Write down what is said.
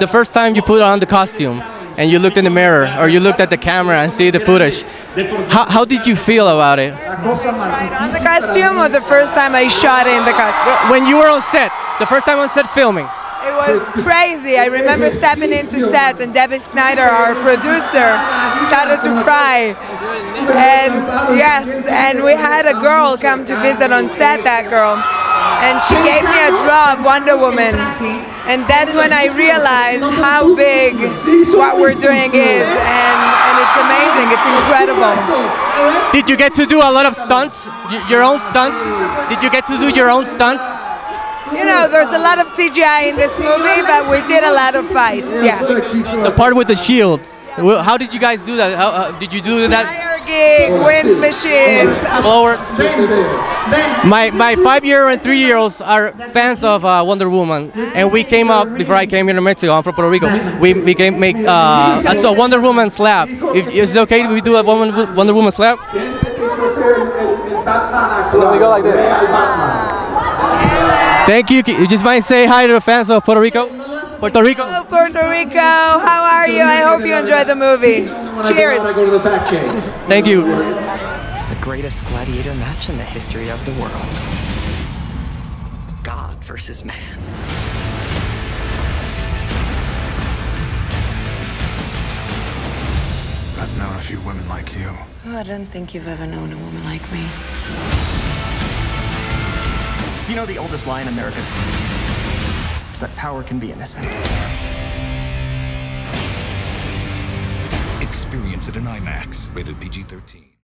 the first time you put on the costume and you looked in the mirror or you looked at the camera and see the footage, how, how did you feel about it? On the costume or the first time I shot in the costume? When you were on set, the first time on set filming. It was crazy. I remember stepping into set and Debbie Snyder, our producer, started to cry. And yes, and we had a girl come to visit on set, that girl. And she gave me a draw of Wonder Woman. And that's when I realized how big what we're doing is. And, and it's amazing. It's incredible. Did you get to do a lot of stunts? Y- Your own stunts? Did you get to do your own stunts? You know, there's a lot of CGI in this movie, but we did a lot of fights. Yeah. The part with the shield. How did you guys do that? How, uh, did you do that? Fire gig, wind machines. Blower? My my five year and three year olds are fans of uh, Wonder Woman, and we came up before I came here to Mexico. I'm from Puerto Rico. We we came make uh, a so Wonder Woman slap. If, is it okay? if We do a Wonder, Wonder Woman slap. We go like this. Thank you. You just mind say hi to the fans of Puerto Rico, Puerto Rico. Hello, Puerto Rico. How are you? I hope you enjoyed the movie. Cheers. I go to the Batcave. Thank you. The greatest gladiator match in the history of the world. God versus man. I've known a few women like you. Oh, I don't think you've ever known a woman like me. Do you know the oldest lie in America? It's that power can be innocent. Experience it in IMAX. Rated PG 13.